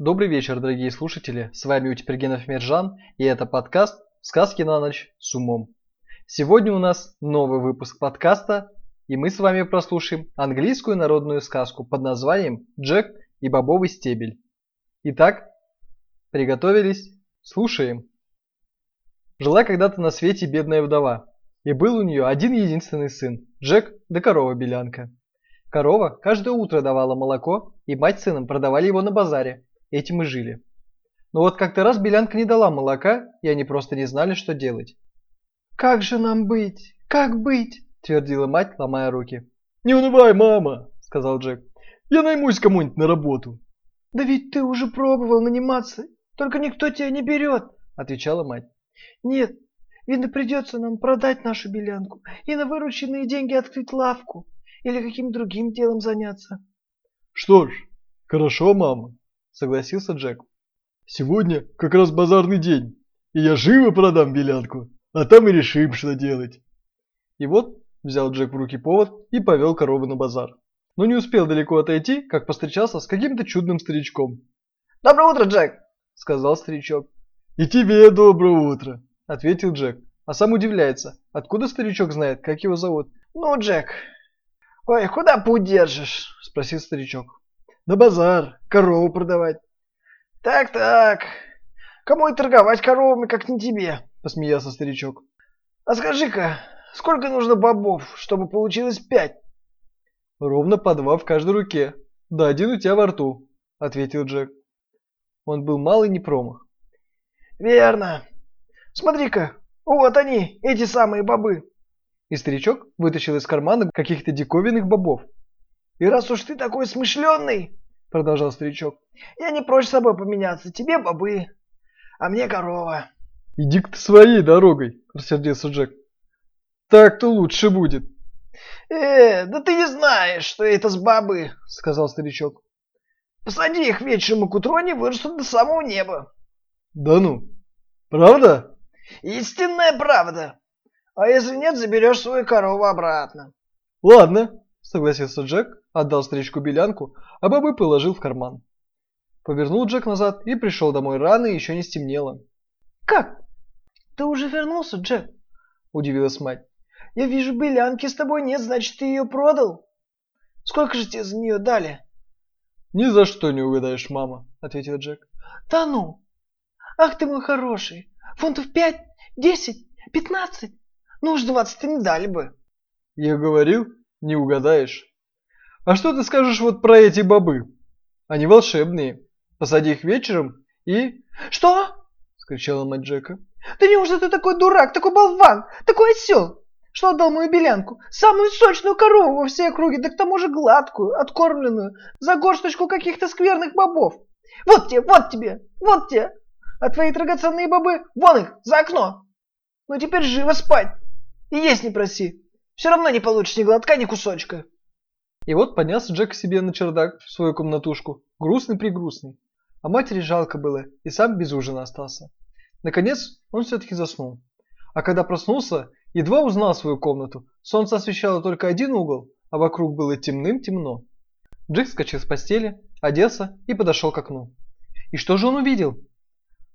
Добрый вечер, дорогие слушатели. С вами Утипергенов Мержан, и это подкаст «Сказки на ночь с умом». Сегодня у нас новый выпуск подкаста, и мы с вами прослушаем английскую народную сказку под названием «Джек и бобовый стебель». Итак, приготовились? Слушаем. Жила когда-то на свете бедная вдова, и был у нее один единственный сын, Джек да корова-белянка. Корова каждое утро давала молоко, и мать с сыном продавали его на базаре. Этим и жили. Но вот как-то раз Белянка не дала молока, и они просто не знали, что делать. «Как же нам быть? Как быть?» – твердила мать, ломая руки. «Не унывай, мама!» – сказал Джек. «Я наймусь кому-нибудь на работу». «Да ведь ты уже пробовал наниматься, только никто тебя не берет», – отвечала мать. «Нет, видно придется нам продать нашу белянку и на вырученные деньги открыть лавку или каким другим делом заняться. Что ж, хорошо, мама, согласился Джек. Сегодня как раз базарный день, и я живо продам белянку, а там и решим, что делать. И вот взял Джек в руки повод и повел корову на базар. Но не успел далеко отойти, как повстречался с каким-то чудным старичком. «Доброе утро, Джек!» – сказал старичок. «И тебе доброе утро!» – ответил Джек. А сам удивляется, откуда старичок знает, как его зовут. «Ну, Джек, «Ой, куда путь держишь?» – спросил старичок. «На базар, корову продавать». «Так-так, кому и торговать коровами, как не тебе?» – посмеялся старичок. «А скажи-ка, сколько нужно бобов, чтобы получилось пять?» «Ровно по два в каждой руке, да один у тебя во рту», – ответил Джек. Он был малый не промах. «Верно. Смотри-ка, вот они, эти самые бобы. И старичок вытащил из кармана каких-то диковинных бобов. «И раз уж ты такой смышленый, — продолжал старичок, — я не прочь с собой поменяться. Тебе бобы, а мне корова». «Иди-ка ты своей дорогой, — рассердился Джек. Так-то лучше будет». «Э, да ты не знаешь, что это с бобы, — сказал старичок. Посади их вечером, и к утру они вырастут до самого неба». «Да ну, правда?» «Истинная правда. А если нет, заберешь свою корову обратно. Ладно, согласился Джек, отдал старичку белянку, а бобы положил в карман. Повернул Джек назад и пришел домой рано и еще не стемнело. Как? Ты уже вернулся, Джек? Удивилась мать. Я вижу, белянки с тобой нет, значит, ты ее продал? Сколько же тебе за нее дали? Ни за что не угадаешь, мама, ответил Джек. Да ну! Ах ты мой хороший! Фунтов пять, десять, пятнадцать? Ну уж двадцать не дали бы. Я говорил, не угадаешь. А что ты скажешь вот про эти бобы? Они волшебные. Посади их вечером и... Что? Скричала мать Джека. Да неужели ты такой дурак, такой болван, такой осел? Что отдал мою белянку? Самую сочную корову во всей округе, да к тому же гладкую, откормленную, за горсточку каких-то скверных бобов. Вот тебе, вот тебе, вот тебе. А твои драгоценные бобы, вон их, за окно. Ну теперь живо спать. И есть не проси. Все равно не получишь ни глотка, ни кусочка. И вот поднялся Джек к себе на чердак, в свою комнатушку, грустный-пригрустный. А матери жалко было, и сам без ужина остался. Наконец, он все-таки заснул. А когда проснулся, едва узнал свою комнату. Солнце освещало только один угол, а вокруг было темным-темно. Джек скачал с постели, оделся и подошел к окну. И что же он увидел?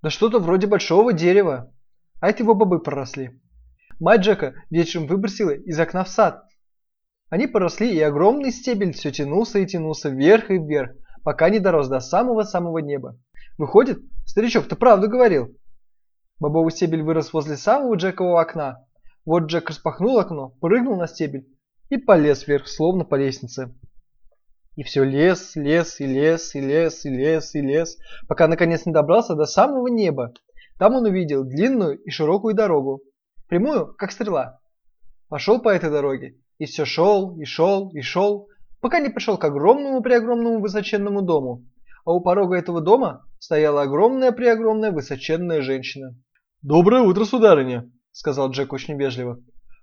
Да что-то вроде большого дерева. А эти его бобы проросли. Мать Джека вечером выбросила из окна в сад. Они поросли, и огромный стебель все тянулся и тянулся вверх и вверх, пока не дорос до самого-самого неба. Выходит, старичок-то правду говорил. Бобовый стебель вырос возле самого Джекового окна. Вот Джек распахнул окно, прыгнул на стебель и полез вверх, словно по лестнице. И все лес, лес, и лес, и лес, и лес, и лес, пока наконец не добрался до самого неба. Там он увидел длинную и широкую дорогу, прямую, как стрела. Пошел по этой дороге, и все шел, и шел, и шел, пока не пришел к огромному-преогромному высоченному дому. А у порога этого дома стояла огромная-преогромная высоченная женщина. «Доброе утро, сударыня», — сказал Джек очень вежливо.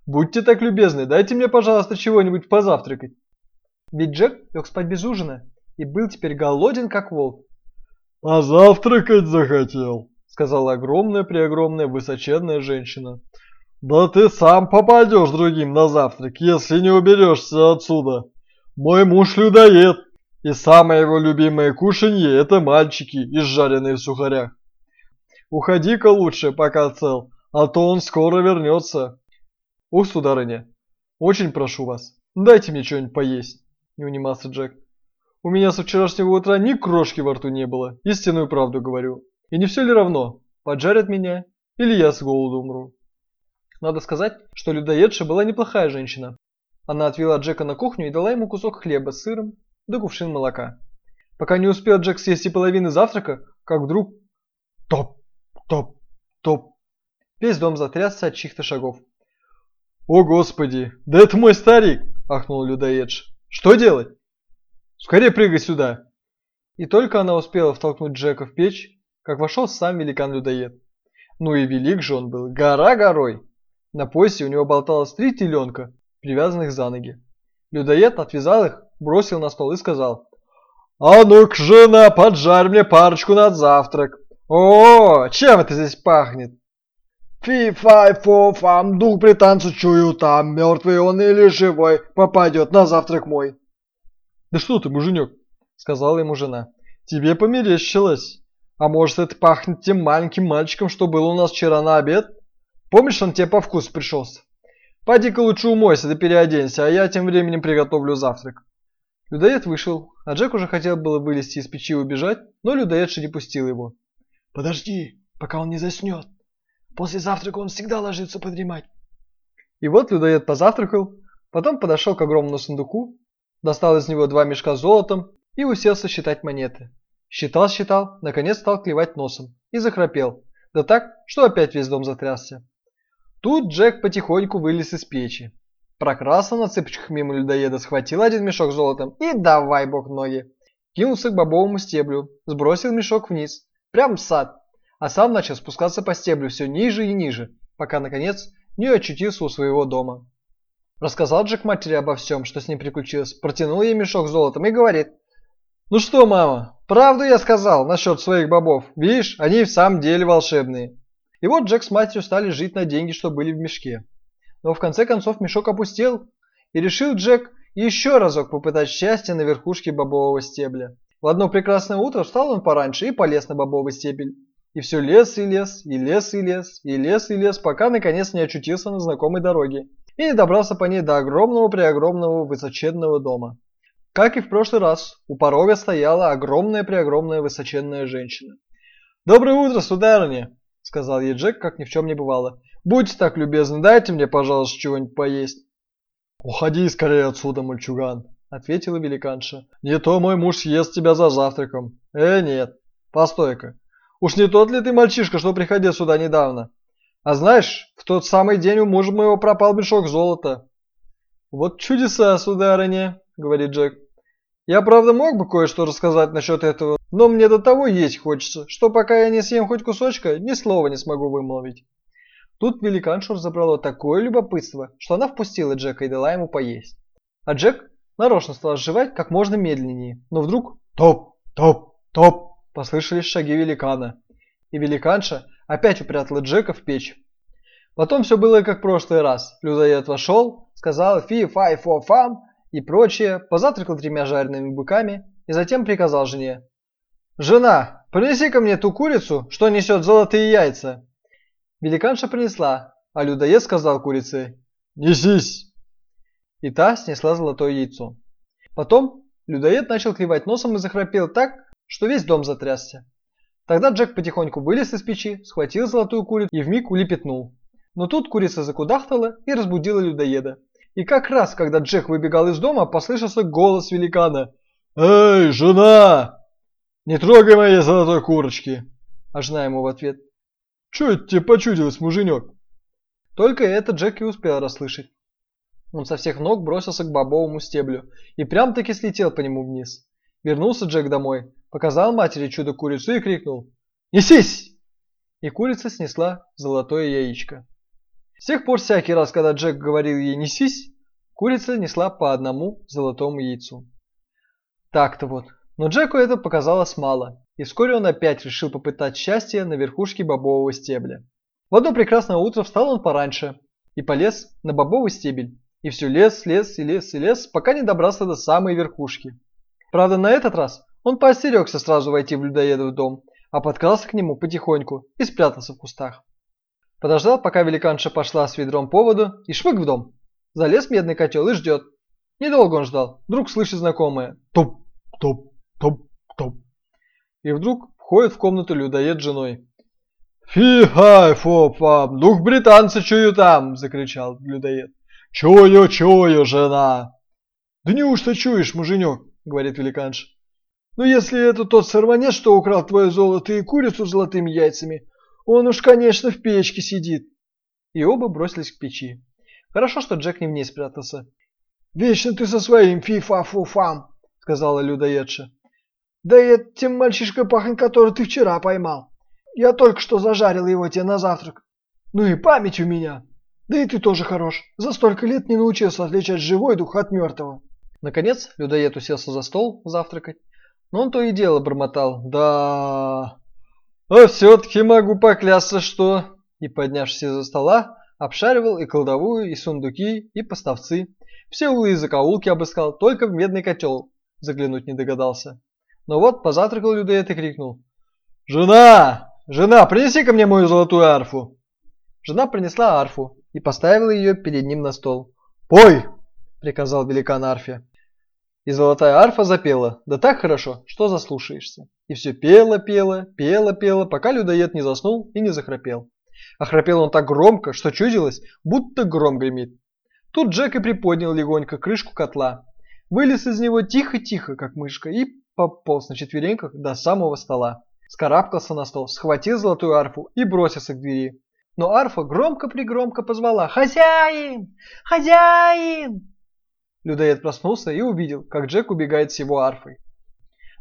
«Будьте так любезны, дайте мне, пожалуйста, чего-нибудь позавтракать». Ведь Джек лег спать без ужина и был теперь голоден, как волк. «Позавтракать захотел», — сказала огромная-преогромная высоченная женщина. Да ты сам попадешь другим на завтрак, если не уберешься отсюда. Мой муж людоед. И самое его любимое кушанье – это мальчики, изжаренные в сухарях. Уходи-ка лучше, пока цел, а то он скоро вернется. Ух, сударыня, очень прошу вас, дайте мне что-нибудь поесть, не унимался Джек. У меня со вчерашнего утра ни крошки во рту не было, истинную правду говорю. И не все ли равно, поджарят меня или я с голоду умру. Надо сказать, что людоедша была неплохая женщина. Она отвела Джека на кухню и дала ему кусок хлеба с сыром да кувшин молока. Пока не успел Джек съесть и половины завтрака, как вдруг топ, топ, топ. Весь дом затрясся от чьих-то шагов. «О, Господи! Да это мой старик!» – ахнул людоедш. «Что делать? Скорее прыгай сюда!» И только она успела втолкнуть Джека в печь, как вошел сам великан-людоед. Ну и велик же он был, гора горой. На поясе у него болталось три теленка, привязанных за ноги. Людоед отвязал их, бросил на стол и сказал. «А ну-ка, жена, поджарь мне парочку на завтрак. О, чем это здесь пахнет?» «Фи-фай-фо-фам, дух при танце чую там, мертвый он или живой, попадет на завтрак мой». «Да что ты, муженек?» — сказала ему жена. «Тебе померещилось. А может, это пахнет тем маленьким мальчиком, что был у нас вчера на обед? Помнишь, он тебе по вкусу пришелся? Пойди-ка лучше умойся да переоденься, а я тем временем приготовлю завтрак». Людоед вышел, а Джек уже хотел было вылезти из печи и убежать, но людоедша не пустил его. «Подожди, пока он не заснет. После завтрака он всегда ложится подремать». И вот людоед позавтракал, потом подошел к огромному сундуку, достал из него два мешка с золотом и уселся считать монеты. Считал-считал, наконец стал клевать носом и захрапел, да так, что опять весь дом затрясся. Тут Джек потихоньку вылез из печи. Прокрался на цыпочках мимо людоеда, схватил один мешок золотом и давай бок ноги. Кинулся к бобовому стеблю, сбросил мешок вниз, прям в сад, а сам начал спускаться по стеблю все ниже и ниже, пока, наконец, не очутился у своего дома. Рассказал Джек матери обо всем, что с ним приключилось, протянул ей мешок золотом и говорит. «Ну что, мама, правду я сказал насчет своих бобов. Видишь, они в самом деле волшебные». И вот Джек с матерью стали жить на деньги, что были в мешке. Но в конце концов мешок опустел, и решил Джек еще разок попытать счастье на верхушке бобового стебля. В одно прекрасное утро встал он пораньше и полез на бобовый стебель. И все лес и лес, и лес и лес, и лес и лес, пока наконец не очутился на знакомой дороге и не добрался по ней до огромного-преогромного высоченного дома. Как и в прошлый раз, у порога стояла огромная-преогромная высоченная женщина. «Доброе утро, сударыня!» — сказал ей Джек, как ни в чем не бывало. Будьте так любезны, дайте мне, пожалуйста, чего-нибудь поесть. Уходи скорее отсюда, мальчуган, ответила великанша. Не то мой муж съест тебя за завтраком. Э, нет. Постой-ка. Уж не тот ли ты мальчишка, что приходил сюда недавно? А знаешь, в тот самый день у мужа моего пропал мешок золота. Вот чудеса, сударыня, говорит Джек. Я, правда, мог бы кое-что рассказать насчет этого, но мне до того есть хочется, что пока я не съем хоть кусочка, ни слова не смогу вымолвить. Тут великаншу разобрало такое любопытство, что она впустила Джека и дала ему поесть. А Джек нарочно стал жевать как можно медленнее, но вдруг топ, топ, топ послышались шаги великана. И великанша опять упрятала Джека в печь. Потом все было как в прошлый раз. Людоед вошел, сказал фи, фай, фо, фам и прочее, позавтракал тремя жареными быками и затем приказал жене. «Жена, принеси ко мне ту курицу, что несет золотые яйца». Великанша принесла, а людоед сказал курице «Несись!» И та снесла золотое яйцо. Потом людоед начал клевать носом и захрапел так, что весь дом затрясся. Тогда Джек потихоньку вылез из печи, схватил золотую курицу и вмиг улепетнул. Но тут курица закудахтала и разбудила людоеда. И как раз, когда Джек выбегал из дома, послышался голос великана. «Эй, жена! Не трогай моей золотой курочки!» А ему в ответ. Чё это тебе почудилось, муженек? Только это Джек и успел расслышать. Он со всех ног бросился к бобовому стеблю и прям-таки слетел по нему вниз. Вернулся Джек домой, показал матери чудо-курицу и крикнул «Несись!» И курица снесла золотое яичко. С тех пор всякий раз, когда Джек говорил ей «несись», курица несла по одному золотому яйцу. Так-то вот. Но Джеку это показалось мало и вскоре он опять решил попытать счастье на верхушке бобового стебля. В одно прекрасное утро встал он пораньше и полез на бобовый стебель. И все лес, лес и лес и лес, пока не добрался до самой верхушки. Правда, на этот раз он поостерегся сразу войти в людоедов дом, а подкрался к нему потихоньку и спрятался в кустах. Подождал, пока великанша пошла с ведром по воду и шмык в дом. Залез в медный котел и ждет. Недолго он ждал, вдруг слышит знакомое «туп, туп, туп». И вдруг входит в комнату людоед с женой. «Фи-хай, фо-фам, дух британца чую там!» – закричал людоед. «Чую, чую, жена!» «Да неужто чуешь, муженек?» – говорит великанша. «Ну если это тот сорванец, что украл твое золото и курицу с золотыми яйцами, он уж, конечно, в печке сидит». И оба бросились к печи. Хорошо, что Джек не в ней спрятался. «Вечно ты со своим фи-фа-фу-фам!» – сказала людоедша. «Да и тем мальчишкой пахнет, который ты вчера поймал. Я только что зажарил его тебе на завтрак. Ну и память у меня. Да и ты тоже хорош. За столько лет не научился отличать живой дух от мертвого». Наконец, людоед уселся за стол завтракать. Но он то и дело бормотал. «Да... А все-таки могу поклясться, что...» И, поднявшись из-за стола, обшаривал и кладовую, и сундуки, и поставцы. Все углы и закоулки обыскал, только в медный котел заглянуть не догадался. Но вот позавтракал людоед и крикнул. «Жена! Жена, принеси ко мне мою золотую арфу!» Жена принесла арфу и поставила ее перед ним на стол. «Пой!» – приказал великан арфе. И золотая арфа запела, да так хорошо, что заслушаешься. И все пела, пела, пела, пела, пока людоед не заснул и не захрапел. А храпел он так громко, что чудилось, будто гром гремит. Тут Джек и приподнял легонько крышку котла. Вылез из него тихо-тихо, как мышка, и пополз на четвереньках до самого стола. Скарабкался на стол, схватил золотую арфу и бросился к двери. Но арфа громко-пригромко позвала «Хозяин! Хозяин!» Людоед проснулся и увидел, как Джек убегает с его арфой.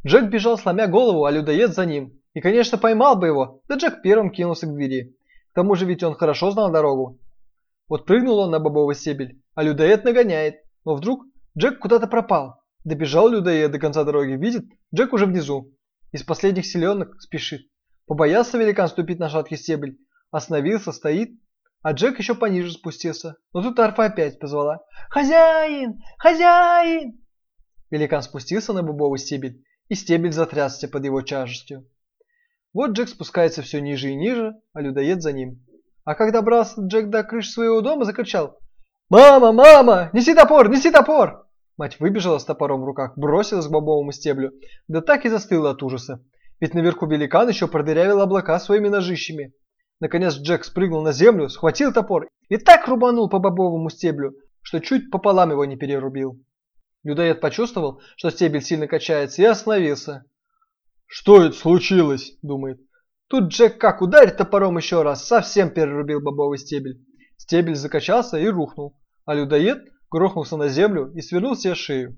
Джек бежал, сломя голову, а людоед за ним. И, конечно, поймал бы его, да Джек первым кинулся к двери. К тому же ведь он хорошо знал дорогу. Вот прыгнул он на бобовый стебель, а людоед нагоняет. Но вдруг Джек куда-то пропал. Добежал людоед до конца дороги, видит, Джек уже внизу. Из последних селенок спешит. Побоялся великан ступить на шаткий стебель. Остановился, стоит, а Джек еще пониже спустился. Но тут арфа опять позвала. «Хозяин! Хозяин!» Великан спустился на бобовый стебель, и стебель затрясся под его тяжестью. Вот Джек спускается все ниже и ниже, а людоед за ним. А когда добрался Джек до крыши своего дома, закричал «Мама, мама, неси топор, неси топор!» Мать выбежала с топором в руках, бросилась к бобовому стеблю, да так и застыла от ужаса. Ведь наверху великан еще продырявил облака своими ножищами. Наконец Джек спрыгнул на землю, схватил топор и так рубанул по бобовому стеблю, что чуть пополам его не перерубил. Людоед почувствовал, что стебель сильно качается, и остановился. «Что это случилось?» – думает. Тут Джек как ударит топором еще раз, совсем перерубил бобовый стебель. Стебель закачался и рухнул, а людоед грохнулся на землю и свернул себе шею.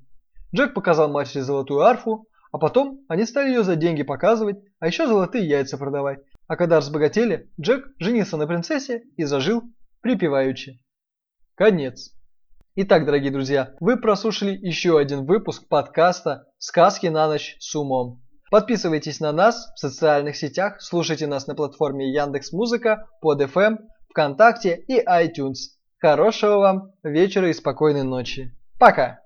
Джек показал матери золотую арфу, а потом они стали ее за деньги показывать, а еще золотые яйца продавать. А когда разбогатели, Джек женился на принцессе и зажил припеваючи. Конец. Итак, дорогие друзья, вы прослушали еще один выпуск подкаста «Сказки на ночь с умом». Подписывайтесь на нас в социальных сетях, слушайте нас на платформе Яндекс Музыка, под FM, ВКонтакте и iTunes. Хорошего вам вечера и спокойной ночи. Пока!